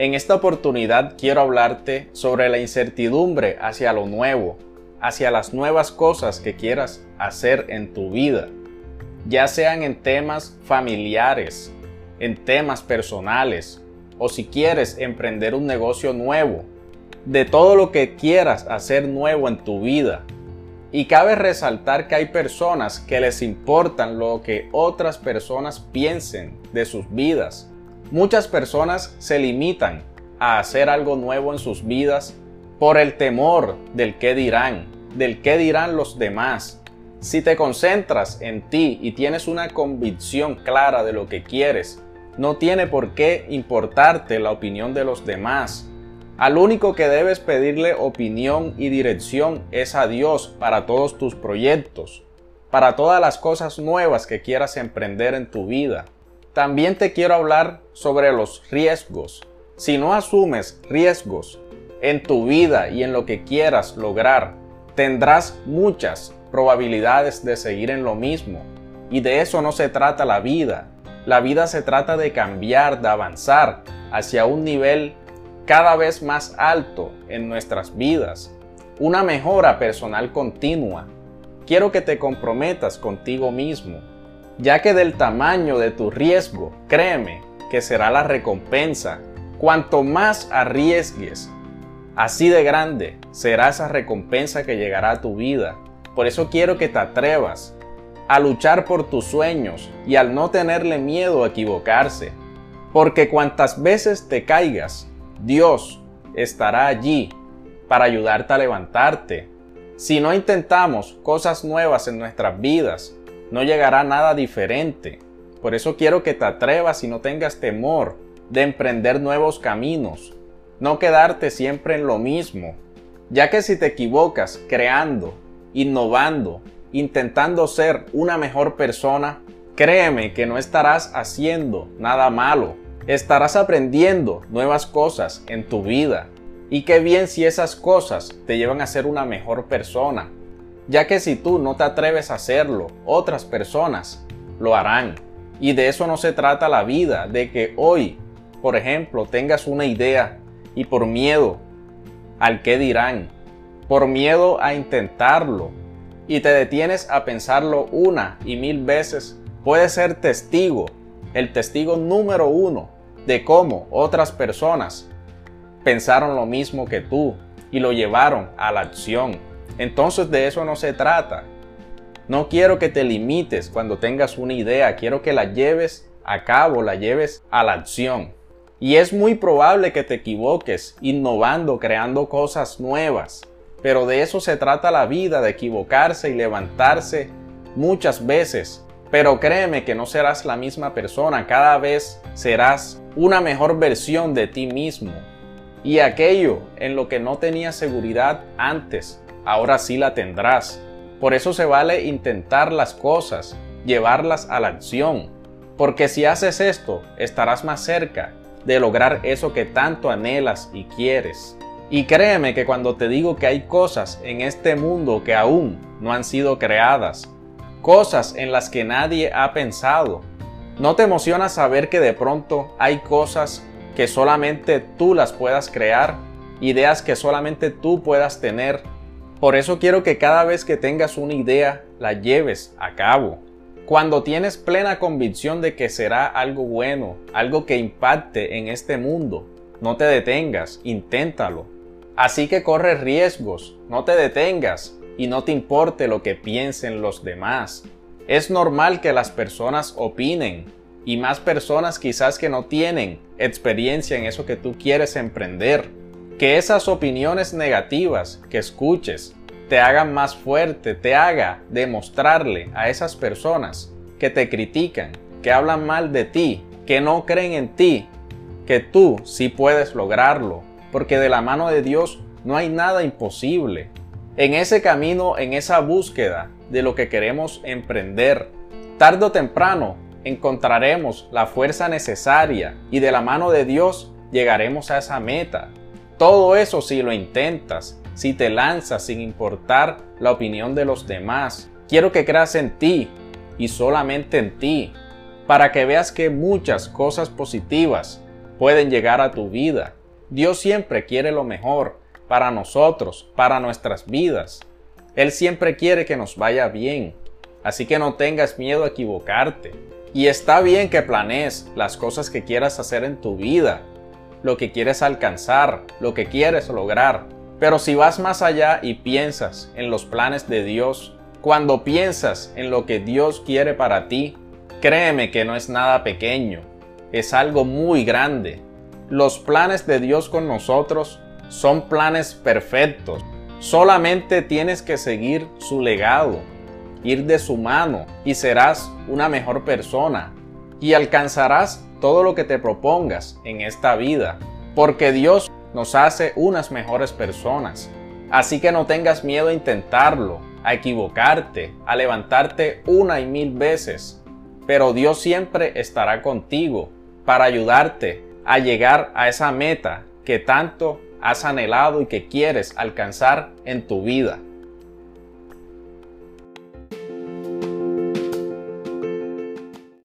En esta oportunidad quiero hablarte sobre la incertidumbre hacia lo nuevo, hacia las nuevas cosas que quieras hacer en tu vida, ya sean en temas familiares, en temas personales o si quieres emprender un negocio nuevo, de todo lo que quieras hacer nuevo en tu vida. Y cabe resaltar que hay personas que les importan lo que otras personas piensen de sus vidas Muchas personas se limitan a hacer algo nuevo en sus vidas por el temor del qué dirán, del qué dirán los demás. Si te concentras en ti y tienes una convicción clara de lo que quieres, no tiene por qué importarte la opinión de los demás. Al único que debes pedirle opinión y dirección es a Dios para todos tus proyectos, para todas las cosas nuevas que quieras emprender en tu vida. También te quiero hablar sobre los riesgos. Si no asumes riesgos en tu vida y en lo que quieras lograr, tendrás muchas probabilidades de seguir en lo mismo. Y de eso no se trata la vida. La vida se trata de cambiar, de avanzar hacia un nivel cada vez más alto en nuestras vidas. Una mejora personal continua. Quiero que te comprometas contigo mismo ya que del tamaño de tu riesgo, créeme que será la recompensa. Cuanto más arriesgues, así de grande será esa recompensa que llegará a tu vida. Por eso quiero que te atrevas a luchar por tus sueños y al no tenerle miedo a equivocarse. Porque cuantas veces te caigas, Dios estará allí para ayudarte a levantarte. Si no intentamos cosas nuevas en nuestras vidas, no llegará nada diferente. Por eso quiero que te atrevas y no tengas temor de emprender nuevos caminos, no quedarte siempre en lo mismo, ya que si te equivocas creando, innovando, intentando ser una mejor persona, créeme que no estarás haciendo nada malo, estarás aprendiendo nuevas cosas en tu vida. Y qué bien si esas cosas te llevan a ser una mejor persona, ya que si tú no te atreves a hacerlo, otras personas lo harán. Y de eso no se trata la vida, de que hoy, por ejemplo, tengas una idea y por miedo al que dirán, por miedo a intentarlo, y te detienes a pensarlo una y mil veces, puedes ser testigo, el testigo número uno de cómo otras personas pensaron lo mismo que tú y lo llevaron a la acción. Entonces de eso no se trata. No quiero que te limites cuando tengas una idea, quiero que la lleves a cabo, la lleves a la acción. Y es muy probable que te equivoques innovando, creando cosas nuevas. Pero de eso se trata la vida, de equivocarse y levantarse muchas veces. Pero créeme que no serás la misma persona, cada vez serás una mejor versión de ti mismo. Y aquello en lo que no tenías seguridad antes, ahora sí la tendrás. Por eso se vale intentar las cosas, llevarlas a la acción, porque si haces esto, estarás más cerca de lograr eso que tanto anhelas y quieres. Y créeme que cuando te digo que hay cosas en este mundo que aún no han sido creadas, cosas en las que nadie ha pensado, ¿no te emociona saber que de pronto hay cosas que solamente tú las puedas crear? Ideas que solamente tú puedas tener por eso quiero que cada vez que tengas una idea la lleves a cabo. Cuando tienes plena convicción de que será algo bueno, algo que impacte en este mundo, no te detengas, inténtalo. Así que corre riesgos, no te detengas y no te importe lo que piensen los demás. Es normal que las personas opinen y más personas quizás que no tienen experiencia en eso que tú quieres emprender que esas opiniones negativas que escuches te hagan más fuerte, te haga demostrarle a esas personas que te critican, que hablan mal de ti, que no creen en ti, que tú sí puedes lograrlo, porque de la mano de Dios no hay nada imposible. En ese camino, en esa búsqueda de lo que queremos emprender, tarde o temprano encontraremos la fuerza necesaria y de la mano de Dios llegaremos a esa meta. Todo eso si lo intentas, si te lanzas sin importar la opinión de los demás. Quiero que creas en ti y solamente en ti, para que veas que muchas cosas positivas pueden llegar a tu vida. Dios siempre quiere lo mejor para nosotros, para nuestras vidas. Él siempre quiere que nos vaya bien. Así que no tengas miedo a equivocarte. Y está bien que planees las cosas que quieras hacer en tu vida, lo que quieres alcanzar, lo que quieres lograr. Pero si vas más allá y piensas en los planes de Dios, cuando piensas en lo que Dios quiere para ti, créeme que no es nada pequeño, es algo muy grande. Los planes de Dios con nosotros son planes perfectos. Solamente tienes que seguir su legado, ir de su mano y serás una mejor persona y alcanzarás todo lo que te propongas en esta vida, porque Dios nos hace unas mejores personas. Así que no tengas miedo a intentarlo, a equivocarte, a levantarte una y mil veces, pero Dios siempre estará contigo para ayudarte a llegar a esa meta que tanto has anhelado y que quieres alcanzar en tu vida.